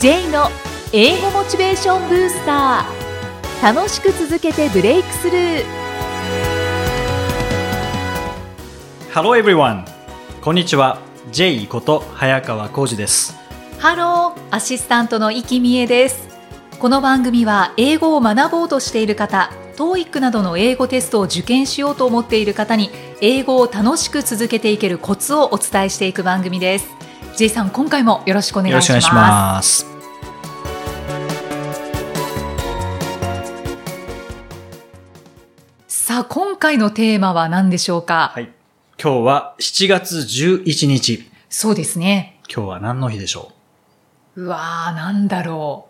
J の英語モチベーションブースター楽しく続けてブレイクスルー Hello everyone! こんにちは。J こと早川浩二です。ハローアシスタントの生きみえですこの番組は英語を学ぼうとしている方 TOEIC などの英語テストを受験しようと思っている方に英語を楽しく続けていけるコツをお伝えしていく番組です J さん今回もよろしくお願いします。さあ今回のテーマは何でしょうか、はい。今日は7月11日。そうですね今日は何の日でしょう？わーなんだろ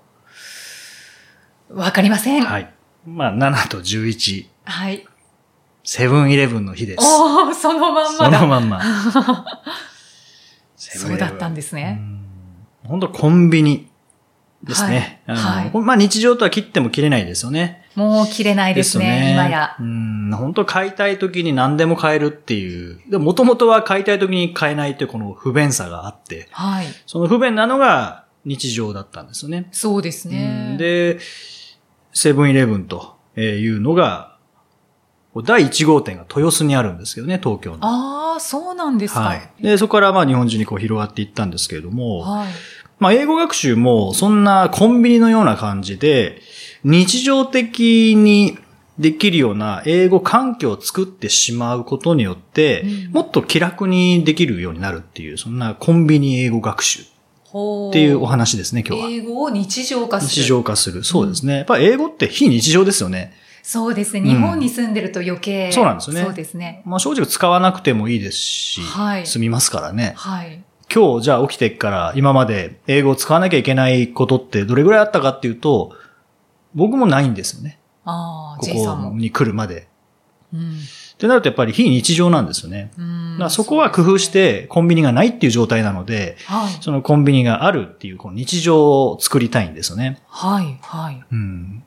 うわかりませんうはい。まあ、7と11。はいセブンイレブンの日です。おおそのまんまそのだまんま。そうだったんですね。本当コンビニですね。はい。まあ日常とは切っても切れないですよね。もう切れないですね今や。うん、本当買いたい時に何でも買えるっていう。でも元々は買いたい時に買えないというこの不便さがあって、はい。その不便なのが日常だったんですよね。そうですうねん。で、セブンイレブンというのが、第1号店が豊洲にあるんですけどね、東京の。ああそうなんですかはい。で、そこからまあ日本中にこう広がっていったんですけれども、はいまあ英語学習もそんなコンビニのような感じで、日常的にできるような英語環境を作ってしまうことによって、うんもっと気楽にできるようになるっていう、そんなコンビニ英語学習っほていうお話ですね、今日は。英語を日常化する日常化する。そうですね。やっぱり英語って非日常ですよね。そうですねん日本に住んでると余計、そうなんですよねそうですねまあ正直使わなくてもいいですし、はい済みますからね。はい今日じゃあ起きてっから今まで英語を使わなきゃいけないことってどれぐらいあったかっていうと、僕もないんですよね。ああここに来るまで。うんってなるとやっぱり非日常なんですよね。うんだそこは工夫してコンビニがないっていう状態なので、はいそのコンビニがあるっていうこの日常を作りたいんですよね。はいはいうん。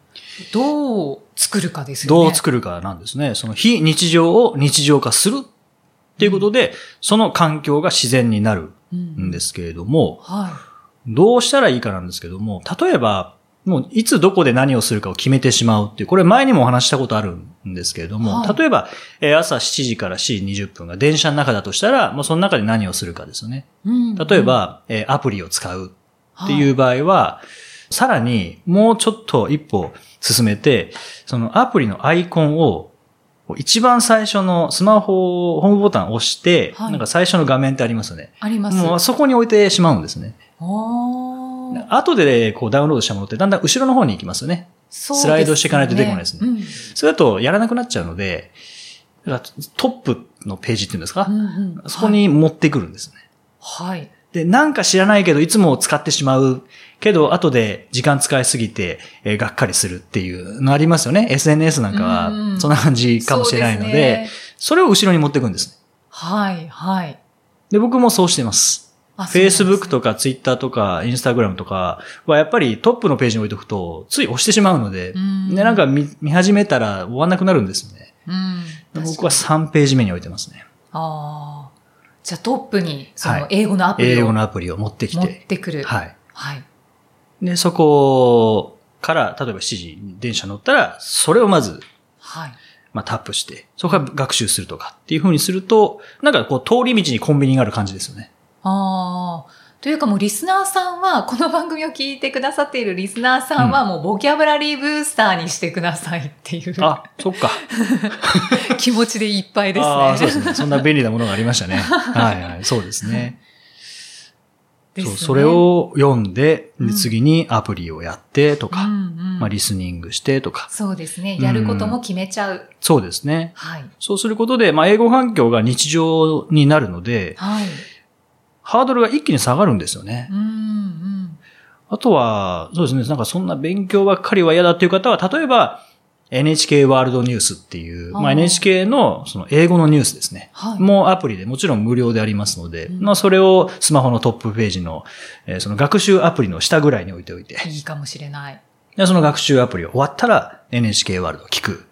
どう作るかですよね。どう作るかなんですね。その非日常を日常化するっていうことで、その環境が自然になるんですけれども、はどうしたらいいかなんですけども、例えば、もういつどこで何をするかを決めてしまうっていう、これ前にもお話ししたことあるんですけれども、はい。例えば、えー朝7時から7時20分が電車の中だとしたら、もうその中で何をするかですよね。いうん。例えば、えーアプリを使うっていはう場合は、さらにもうちょっと一歩進めて、そのアプリのアイコンを一番最初のスマホ、ホームボタンを押して、はい。なんか最初の画面ってありますよね。あります。もうそこに置いてしまうんですね。後でこうダウンロードしたものってだんだん後ろの方に行きますよね。そうスライドしていかないと出てこないですね。うん。それだとやらなくなっちゃうので、トップのページっていうんですか、うんうん。そこに持ってくるんですね。はいで、なんか知らないけど、いつも使ってしまう。けど、後で時間使いすぎて、えーがっかりするっていうのありますよね。SNS なんかは、そんな感じかもしれないので、そですねれを後ろに持っていくんですね。はいはいで、僕もそうしています。Facebook とか Twitter とか Instagram とかはやっぱりトップのページに置いとくと、つい押してしまうので、うんで、なんか見見始めたら終わんなくなるんですよね。うんで僕は3ページ目に置いてますね。ああじゃあトップにそはいの英語のアプリ英を語のアプリを持ってき持って。てくるはい。はいで、そこから、例えば7時に電車乗ったら、それをまず、はいまあ、タップして、そこから学習するとかっていう風にすると、なんかこう、通り道にコンビニがある感じですよね。ああ。というかもうリスナーさんは、この番組を聞いてくださっているリスナーさんはもうボキャブラリーブースターにしてくださいっていうあ、そっか。気持ちでいっぱいですああ、そうね。ですね。そんな便利なものがありましたね。はいはい。そうですね。そう、それを読んで、うんで次にアプリをやってとか、うんうんまあ、リスニングしてとか。そうですね。やることも決めちゃう。そうですね。はい。そうすることで、まあ、英語環境が日常になるので、はい。ハードルが一気に下がるんですよね。うんうん。あとは、そうですね、なんかそんな勉強ばっかりは嫌だっていう方は、例えば、NHK ワールドニュースっていう、まあ、NHK のその英語のニュースですね。はいもうアプリでもちろん無料でありますので、うんまあそれをスマホのトップページの、えーその学習アプリの下ぐらいに置いておいて、いいかもしれない。でその学習アプリを終わったら NHK ワールドを聞く。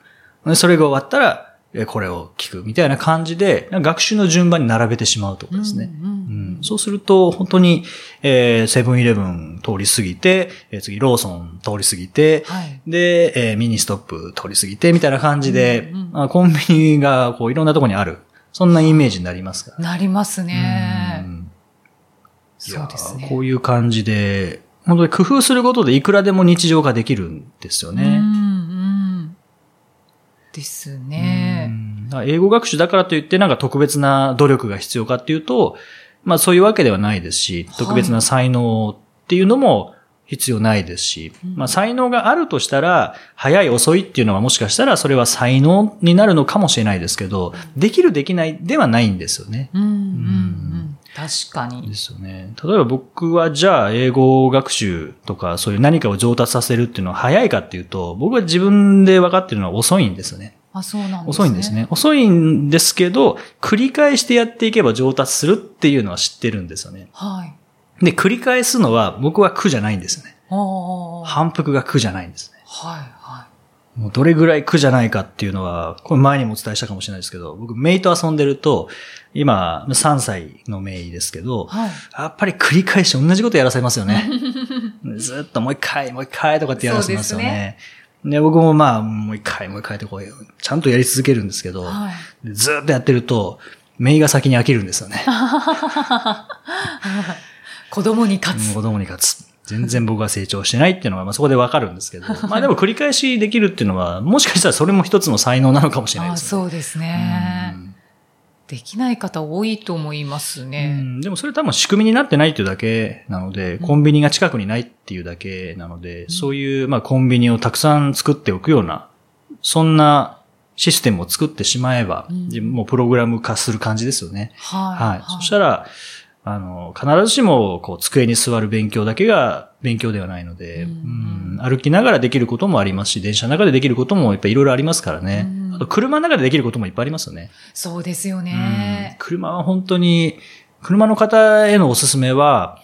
でそれが終わったらえこれを聞くみたいな感じで、学習の順番に並べてしまうとかですね。うんうんうんそうすると、本当に、えーセブンイレブン通り過ぎて、えー次ローソン通り過ぎて、はい。で、えーミニストップ通り過ぎて、みたいな感じで、うんうんまあコンビニがこういろんなところにある。そんなイメージになりますから。なりますねう。んそうですね。こういう感じで、本当に工夫することでいくらでも日常化できるんですようんね。うん。ですね。英語学習だからといってなんか特別な努力が必要かっていうと、まあそういうわけではないですし、はい特別な才能っていうのも必要ないですし、うんまあ才能があるとしたら、早い遅いっていうのはもしかしたらそれは才能になるのかもしれないですけど、できるできないではないんですよね。うんうんうん。確かにで。すよね。例えば僕はじゃあ英語学習とかそういう何かを上達させるっていうのは早いかっていうと、僕は自分で分かってるのは遅いんですよね。あ、そうなんですね。遅いんですね。遅いんですけど、繰り返してやっていけば上達するっていうのは知ってるんですよね。はい。で、繰り返すのは僕は苦じゃないんですよね。反復が苦じゃないんですね。はもうどれぐらい苦じゃないかっていうのは、これ前にもお伝えしたかもしれないですけど、僕、メイと遊んでると、今、3歳のメイですけどい。、はい。やっぱり繰り返し同じことやらせますよね。ずっともう一回、もう一回とかってやらせますよそうですね。で僕もまあ、もう一回、もう一回とこう、ちゃんとやり続けるんですけど、はい。でずっとやってると、メイが先に飽きるんですよね。子供に勝つ。子供に勝つ。全然僕は成長してないっていうのが、まあそこでわかるんですけど、まあでも繰り返しできるっていうのは、もしかしたらそれも一つの才能なのかもしれないあですね。そうですね。できない方多いと思いますうね。んでもそれ多分仕組みになってないっていうだけなので、コンビニが近くにないっていうだけなので、そういう、まあ、コンビニをたくさん作っておくような、そんなシステムを作ってしまえば、うんもプログラム化する感じですよね。はい。はい。そしたら、あの、必ずしも、こう、机に座る勉強だけが勉強ではないので、うんうん歩きながらできることもありますし、電車の中でできることもやっぱいろいろありますからね。うんあと、車の中でできることもいっぱいありますよね。そうですようんね。車は本当に、車の方へのおすすめは、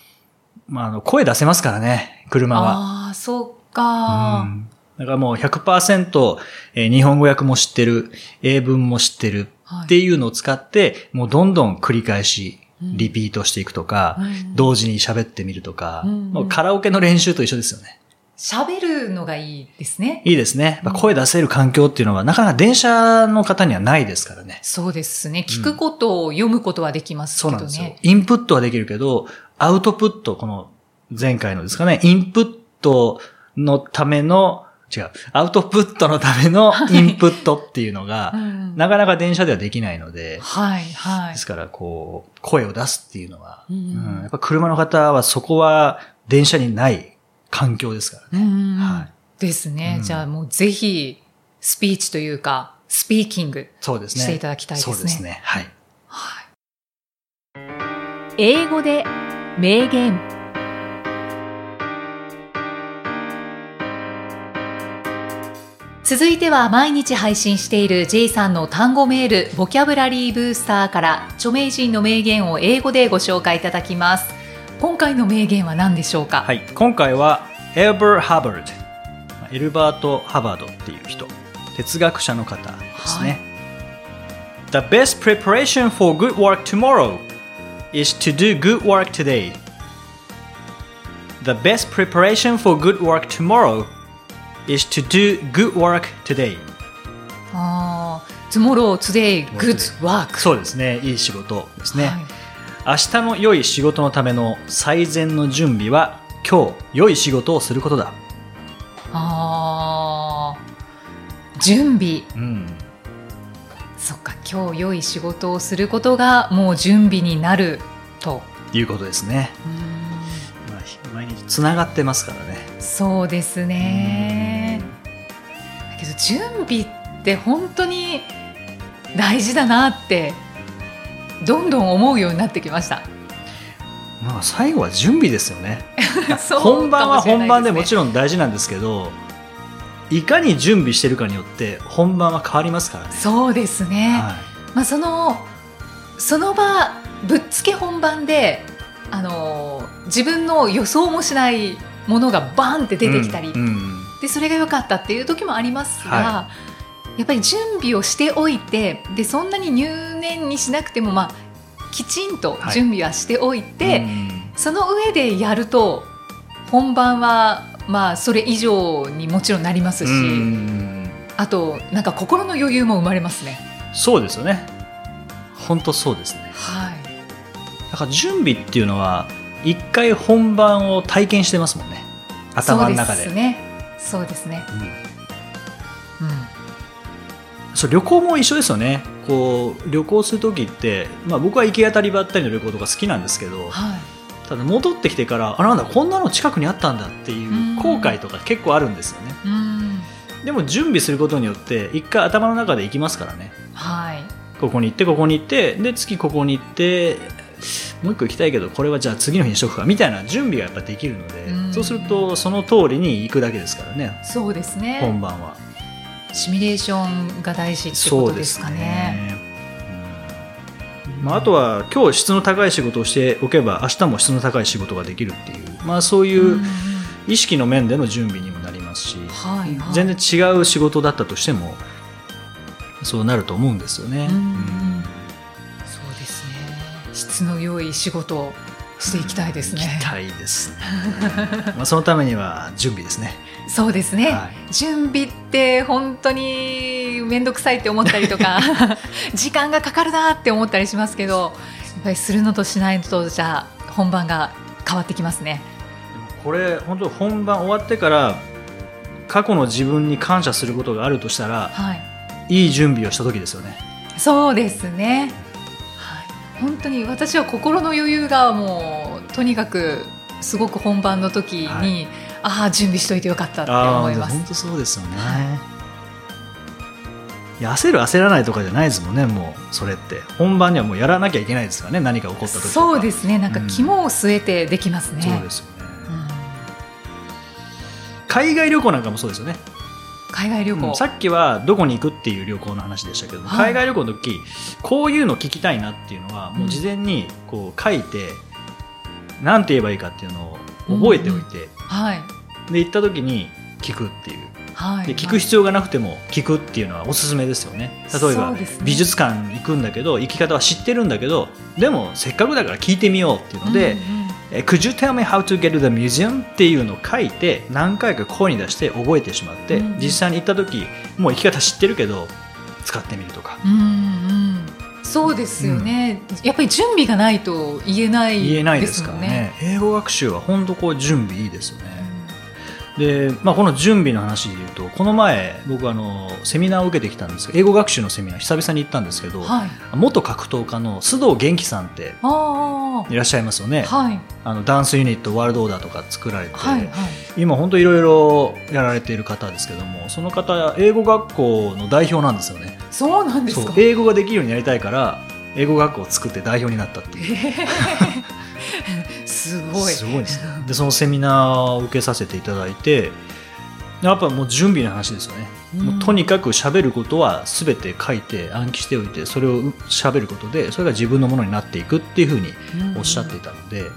まあ、あの、声出せますからね、車は。ああ、そっうか。んだからもう100%、えー日本語訳も知ってる、英文も知ってるはいっていうのを使って、もうどんどん繰り返し、うんリピートしていくとか、うん同時に喋ってみるとか、うんもうカラオケの練習と一緒ですよね。喋るのがいいですね。いいですね。声出せる環境っていうのは、なかなか電車の方にはないですからね。そうですね。聞くことを読むことはできますけどそうなんですよね。。インプットはできるけど、アウトプット、この前回のですかね、インプットのための、違う、アウトプットのための インプットっていうのが、うんなかなか電車ではできないので、はい、はいです。から、こう、声を出すっていうのは、うんうんやっぱ車の方はそこは電車にない環境ですからね。うんはいですね。うんじゃあもうぜひ、スピーチというか、スピーキング。そうですね。していただきたいですねそうですね。はい。はい。英語で名言続いては毎日配信している J さんの単語メール、ボキャブラリーブースターから著名人の名言を英語でご紹介いただきます。今回の名言は何でしょうか？はい。今回は、エルバー・ハバード。エルバート・ハバードっていう人。哲学者の方ですね。The best preparation for good work tomorrow is to do good work today. The best preparation for good work tomorrow is to do good work today. ああ、tomorrow, today, good work. そうですね。いい仕事ですね。はい明日の良い仕事のための最善の準備は今日良い仕事をすることだ。ああ、準備。うん。そっか、今日良い仕事をすることがもう準備になると。いうことですね。うんまあ、毎日つながってますからね。そうですね。だけど準備って本当に大事だなってどんどん思うようになってきました。まあ最後は準備ですよね。本番は本番でもちろん。大事なんですけど、いかに準備してるかによって本番は変わりますからね。そうですね。はまあそのその場ぶっつけ本番であの自分の予想もしないものがバーンってい出てきたり、うんうんでそれが良かったっていう時もありますが、はやっぱり準備をしておいてでそんなに入念にしなくてもまあきちんと準備はしておいて、うん。その上でやると本番はまあそれ以上にもちろんなりますし、うん。あとなんか心の余裕も生まれますね。そうですよね。本当そうですね。はい。だから準備っていうのは一回本番を体験してますもんね。頭の中で。そうですね。そうですね。うんうん。そう旅行も一緒ですよねこう旅行する時って、まあ、僕は行き当たりばったりの旅行とか好きなんですけどはい。ただ戻ってきてからあなんだこんなの近くにあったんだっていう後悔とか結構あるんですよねうん。でも準備することによって一回頭の中で行きますからねはい。ここに行ってここに行ってで次ここに行ってもう一個行きたいけどこれはじゃあ次の日にしとくかみたいな準備がやっぱできるので、うんそうするとその通りに行くだけですからねそうですね。本番はシミュレーションが大事ってことですかね。うんまあ、あとは今日質の高い仕事をしておけば明日も質の高い仕事ができるっていう、まあ、そういううん意識の面での準備にもなりますし、はいはい。全然違う仕事だったとしてもそうなると思うんですよね。うんうんそうですね。質の良い仕事をしていきたいですね。行きたいですね。まあそのためには準備ですね。そうですね。はい準備って本当に面倒くさいって思ったりとか 時間がかかるなって思ったりしますけどやっぱりするのとしないのとじゃあ本番が変わってきますね。これ本当本番終わってから過去の自分に感謝することがあるとしたらはい、いい準備をした時ですよね。そうですね。はい、本当に私は心の余裕がもうとにかくすごく本番の時に、はいああ準備しといてよかったって思います本。当そうですよね。はいや焦る焦らないとかじゃないですもんねもうそれって本番にはもうやらなきゃいけないですからね何か起こった時そうですね。なんかうん肝を据えてできますね。そうですよね、うん海外旅行なんかもそうですよね、海外旅行、うん。さっきはどこに行くっていう旅行の話でしたけども、はい。海外旅行の時こういうの聞きたいなっていうのはもう事前にこう書いて何て言えばいいかっていうのを覚えておいて、はい。で行った時に聞くっていう。はい。で聞く必要がなくても聞くっていうのはおすすめですよね。例えそば、美術館行くんだけど行き方は知ってるんだけどでもせっかくだから聞いてみようっていうので、うんうんえ Could you tell me how to get to the museum? っていうのを書いて何回か声に出して覚えてしまって、うん。実際に行った時もう行き方知ってるけど使ってみるとか。うんうん。そうですよね、やっぱり準備がないと言えない言えないですかね。英語学習は本当こう準備いいですよね、で、まあ、この準備の話で言うとこの前僕あのセミナーを受けてきたんですけど英語学習のセミナー久々に行ったんですけど、はい。元格闘家の須藤元気さんってあいらっしゃいますよね、あはい。あのダンスユニットワールドオーダーとか作られて、はいはい。今本当いろいろやられている方ですけどもその方英語学校の代表なんですよね。そうなんですか？英語ができるようになりたいから英語学校を作って代表になったっていう すごい。すごいですね。でそのセミナーを受けさせていただいてやっぱもう準備の話ですよね、うん。もうとにかく喋ることは全て書いて暗記しておいてそれを喋ることでそれが自分のものになっていくっていうふうにおっしゃっていたので、も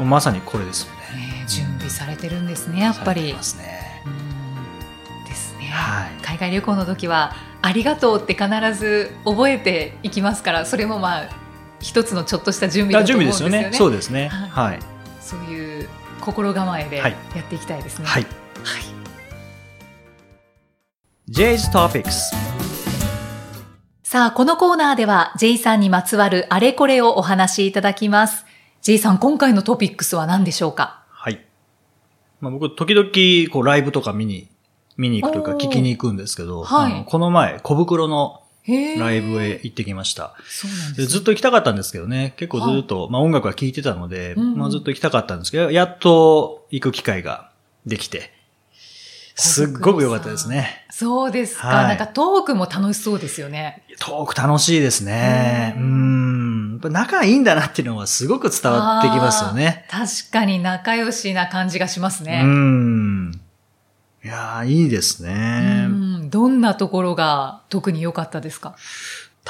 うまさにこれですよね。ね準備されてるんですねやっぱり。すね。うん。ですね、はい。海外旅行の時はありがとうって必ず覚えていきますからそれもまあ一つのちょっとした準備あだと思準備うんですよね。ですよね。そうですね。はい。はいそういう心構えでやはい。っていきたいですね。はい。はい。J's Topics さあ、このコーナーでは J さんにまつわるあれこれをお話しいただきます。J さん、今回のトピックスは何でしょうか？はい。まあ、僕、時々、こう、ライブとか見に、見に行くというか、聞きに行くんですけど、はい。この前、小袋のライブへ行ってきました。そうなんでですずっと行きたかったんですけどね、結構ずっと、まあ音楽は聴いてたので、うんまあずっと行きたかったんですけど、やっと行く機会ができて、すっごく良かったですね。そうですか、はいなんかトークも楽しそうですよね。トーク楽しいですね。ううんん。やっぱ仲いいんだなっていうのはすごく伝わってきますよね。確かに仲良しな感じがしますうね。ん。いやー、いいですね。うんどんなところが特に良かったですか？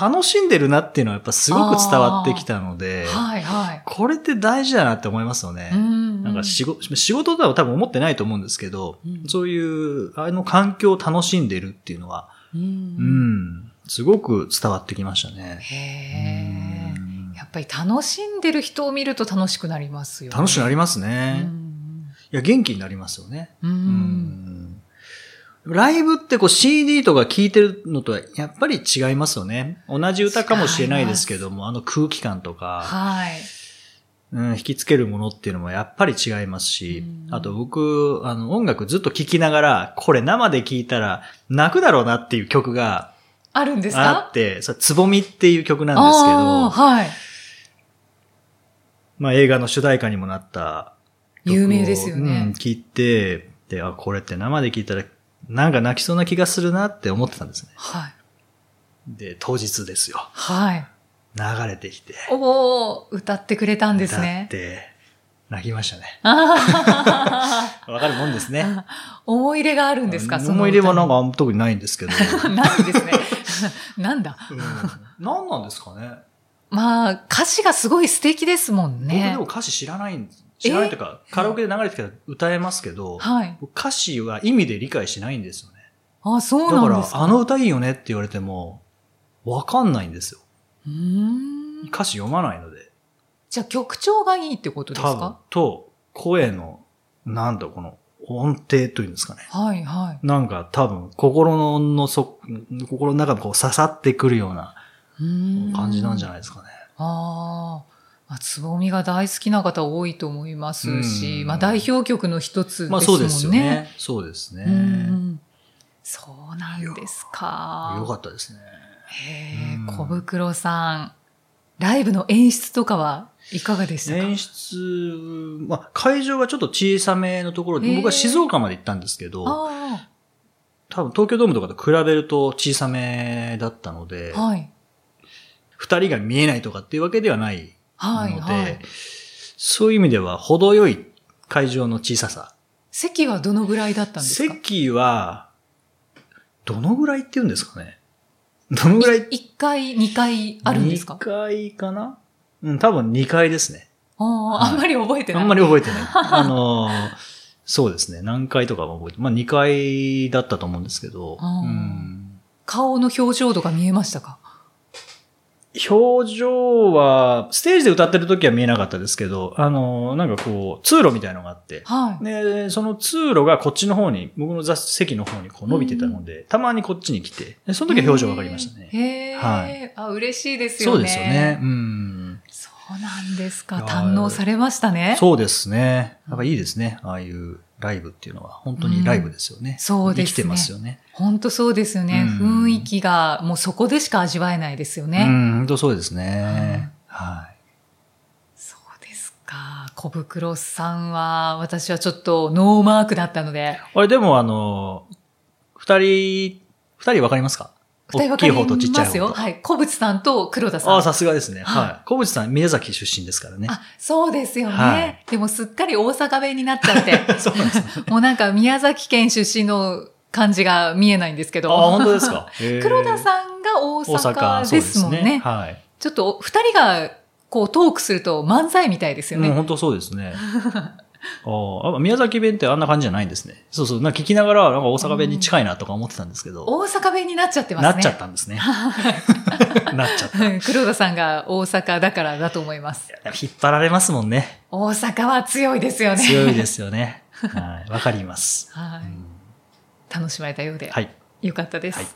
楽しんでるなっていうのはやっぱすごく伝わってきたので、はいはい。これって大事だなって思いますよね。うんなんか仕事、仕事とは多分思ってないと思うんですけど、うんそういう、あの環境を楽しんでるっていうのは、ううんん。すごく伝わってきましたね。へえうんやっぱり楽しんでる人を見ると楽しくなりますよね。楽しくなりますうね。んいや、元気になりますよね。うんうんライブってこう CD とか聴いてるのとはやっぱり違いますよね。同じ歌かもしれないですけども、あの空気感とか、はい。うん、引きつけるものっていうのもやっぱり違いますし、うんあと僕、あの音楽ずっと聴きながら、これ生で聴いたら泣くだろうなっていう曲があるんですあかって、それつぼみっていう曲なんですけど、はい。まあ映画の主題歌にもなった有名ですよねうん、聞いて、で、あ、これって生で聴いたら、なんか泣きそうな気がするなって思ってたんですね。はい。で、当日ですよ。はい。流れてきて。おお歌ってくれたんです歌っね。て、泣きましたね。あわかるもんですね。ー 思い入れがあるんですかその思い入れはなんか。か特にないんですけど。ないですね。なんだ？うん何なんですかね。まあ、歌詞がすごい素敵ですもん僕ねでも。歌詞知らないんです。知らないというか、カラオケで流れてきたら歌えますけど、はい。歌詞は意味で理解しないんですよね。あ、そうだから、なんですか？あの歌いいよねって言われても、わかんないんですよ。うーん。歌詞読まないので。じゃあ曲調がいいってことですか、と、声の、なんだこの、音程というんですかね。はいはい。なんか多分、心ののそ、心の中にこう刺さってくるような感じなんじゃないですかね。あーまあ。つぼみが大好きな方多いと思いますし、うんまあ代表曲の一つですもんね。まあそうですよね。そうですね。うんそうなんですか。よかったですね。へえうん、小袋さん。ライブの演出とかはいかがでしたか？演出、まあ会場はちょっと小さめのところで、僕は静岡まで行ったんですけど、あ多分東京ドームとかと比べると小さめだったのであ、、はい。二人が見えないとかっていうわけではないはい、ので、はい。そういう意味では程よい会場の小ささ。席はどのぐらいだったんですか？席は、どのぐらいって言うんですかね？どのぐらい？1階、2階あるんですか ?2 階かな？うん、多分2階ですね。あんまり覚えてない。あんまり覚えてない。あのーそうですね。何階とかは覚えて、まあ2階だったと思うんですけど、うん顔の表情とか見えましたか？表情は、ステージで歌ってる時は見えなかったですけど、あのーなんかこう、通路みたいのがあって、はい。で、その通路がこっちの方に、僕の座席の方にこう伸びてたので、たまにこっちに来て、でその時は表情わかりましたね。へえ。はいあ、嬉しいですよね。そうですよね。うん。そうなんですか。堪能されましたね。そうですね。やっぱいいですね。ああいうライブっていうのは。本当にライブですよね。そうですね生きてますよね。本当そうですよね。うん雰囲気がもうそこでしか味わえないですよね。うん、本当そうですね。はい。そうですか。小袋さんは、私はちょっとノーマークだったので、あれ、でもあの、二人、二人わかりますか？二人わかりますよ。はい。小渕さんと黒田さん。ああ、さすがですね。はいはい。小渕さん、宮崎出身ですからね。あ、そうですよね。はいでもすっかり大阪弁になっちゃって。そうなんですね。もうなんか宮崎県出身の感じが見えないんですけど。ああ、本当ですか？黒田んさんが大大阪ですもんね。はい。ちょっと二人がこうトークすると漫才みたいですよね。うん、本当そうですね。ああ、宮崎弁ってあんな感じじゃないんですね。そうそう。なんか聞きながら、なんか大阪弁に近いなとか思ってたんですけど、大阪弁になっちゃってますね。なっちゃったんですね。なっちゃった。うん黒田さんが大阪だからだと思います。引っ張られますもんね。大阪は強いですよね。強いですよね。はい。わかります。はいうん楽しまれたようで、はい。よかったです。はい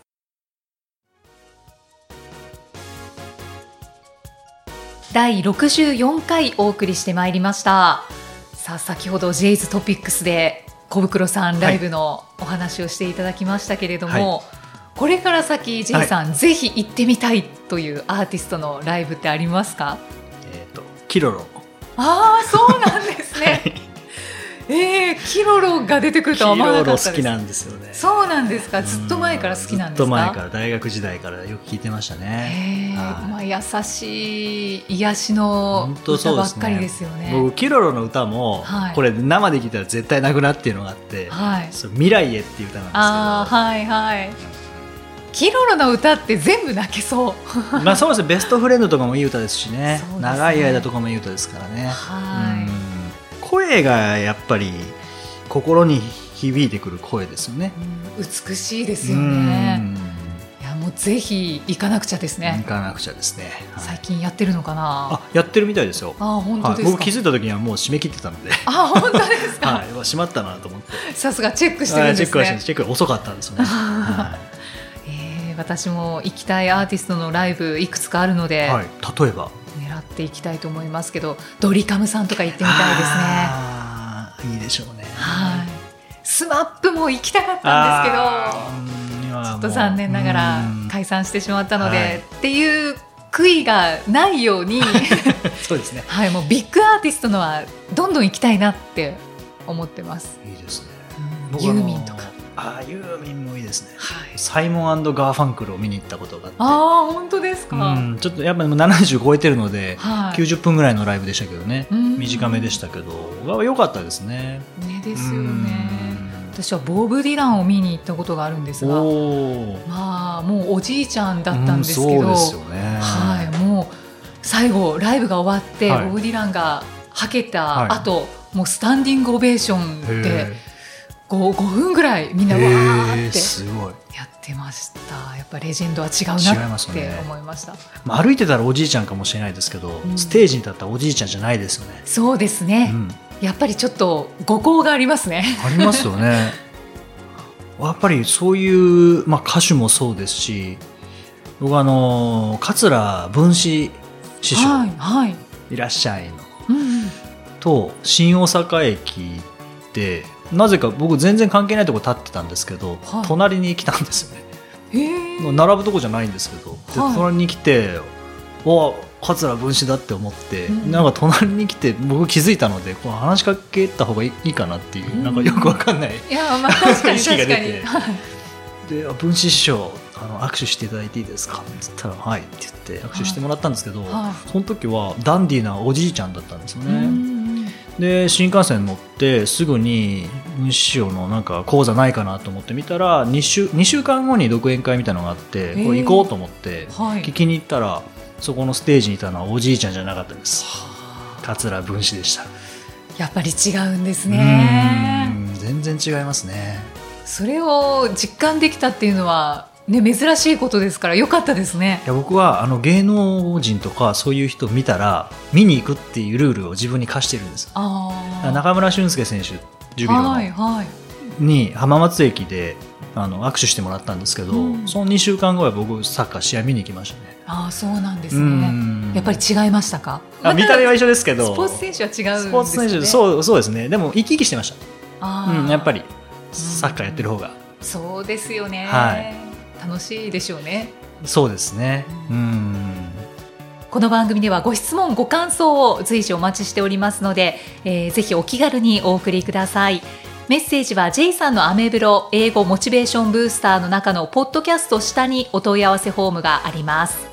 第64回お送りしてまいりました。さあ、先ほど J's トピックスで小袋さんライブのお話をしていただきましたけれども、これから先 J さん、ぜひ行ってみたいというアーティストのライブってありますか？えっ、と、キロロ。ああ、そうなんですね。ええキロロが出てくるキとは思わなかったです。好きなんですよね。そうなんですか？ずっと前から好きなんですか？ずっと前から、大学時代からよく聞いてましたね。まあ優しい癒しの歌ばっかりですよね。僕、キロロの歌も、はいこれ生で聞いたら絶対泣くなっていうのがあって、はい。そう未来へっていう歌なんですけど、ああはいはい。キロロの歌って全部泣けそう。まあそうですね、ベストフレンドとかもいい歌ですしね、ね長い間とかもいい歌ですからね。はいうん声がやっぱり心に響いてくる声ですよね。うん。美しいですよね。うぜひ行かなくちゃですね。行。かなくちゃですね、はい。最近やってるのかな？あやってるみたいですよ。あ本当はい、ですか？僕気づいた時にはもう締め切ってたので。あ本当ですか？はい、閉まったなと思って。さすがチェックしてるはいんですね。チェックはしてチェックが遅かったんですよね、はえー私も行きたいアーティストのライブいくつかあるので、いはい、例えば？狙っていきたいと思いますけどドリカムさんとか行ってみたいですね。いいでしょうねはい。スマップも行きたかったんですけど。ちょっと残念ながらうん解散してしまったので、はいっていう悔いがないように、そうですねはい、もうビッグアーティストのはどんどん行きたいなって思ってます。いいですねユ僕あのーミンとか。あーユーミンもいいですね。はい。サイモンガーファンクルを見に行ったことがあって。ああ、本当ですか？うん、ちょっとやっぱりもう70超えてるので、はい。90分ぐらいのライブでしたけどね、うん。短めでしたけど。良かったですね。ねですようん。ね。私はボブ・ディランを見に行ったことがあるんですが、まあもうおじいちゃんだったんですけど、うんそうですよね。はい、もう最後ライブが終わって、はい。ボブ・ディランがはけたはい。後、もうスタンディングオベーションでへ 5, 5分ぐらいみんなーわへーーってすごい、やってました。やっぱレジェンドは違うなって思いました。まあ、歩いてたらおじいちゃんかもしれないですけど、うん。ステージに立ったらおじいちゃんじゃないですよね、そうですうね、ん、やっぱりちょっと誤行がありますね。ありますよね。やっぱりそういう、まあ、歌手もそうですし僕あの桂文枝師匠。はいはい、いらっしゃいの。うんうん、と新大阪駅でなぜか僕全然関係ないとこ立ってたんですけど、はい。隣に来たんですよね。並ぶとこじゃないんですけど、ではい。隣に来てお桂文枝だって思って、うん。なんか隣に来て僕気づいたのでこう話しかけた方がいいいいかなっていう、うん。なんかよくわかんない。いやまあ確かに 意識が出て。であ「文枝師匠あの握手していただいていいですか?」って言ったら「はい」って言って握手してもらったんですけど、はい。その時はダンディーなおじいちゃんだったんですよね。で新幹線乗ってすぐに文枝師匠のなんか講座ないかなと思って見たら2週 ,2 週間後に独演会みたいなのがあってー。これ行こうと思ってはい。聞きに行ったらそこのステージにいたのはおじいちゃんじゃなかったです。桂文枝でした。やっぱり違うんですね。うん。全然違いますね。それを実感できたっていうのは、ね、珍しいことですから良かったですね。い。や僕はあの芸能人とかそういう人を見たら見に行くっていうルールを自分に課してるんです。ああ中村俊輔選手ジュビロの、はいはい。に浜松駅であの握手してもらったんですけど、うんその2週間後は僕サッカー試合見に行きましたねああそうなんですうね。んやっぱり違いましたか？あ見た目は一緒ですけどスポーツ選手は違うね。スポーツ選手う。そうそうですねでも生き生きしてました、あーうん、やっぱりサッカーやってる方がそうですよね。はい楽しいでしょうね。そうですねうんこの番組ではご質問ご感想を随時お待ちしておりますので、えーぜひお気軽にお送りください。メッセージは J さんのアメブロ英語モチベーションブースターの中のポッドキャスト下にお問い合わせフォームがあります。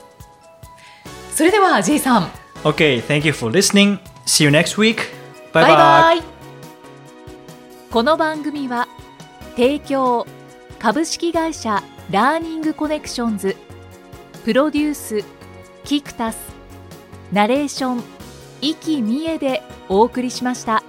それでは J さん。OK thank you for listening. See you next week. バイバイバイバイこの番組は提供株式会社ラーニングコネクションズプロデュースキクタスナレーション生きみえでお送りしました。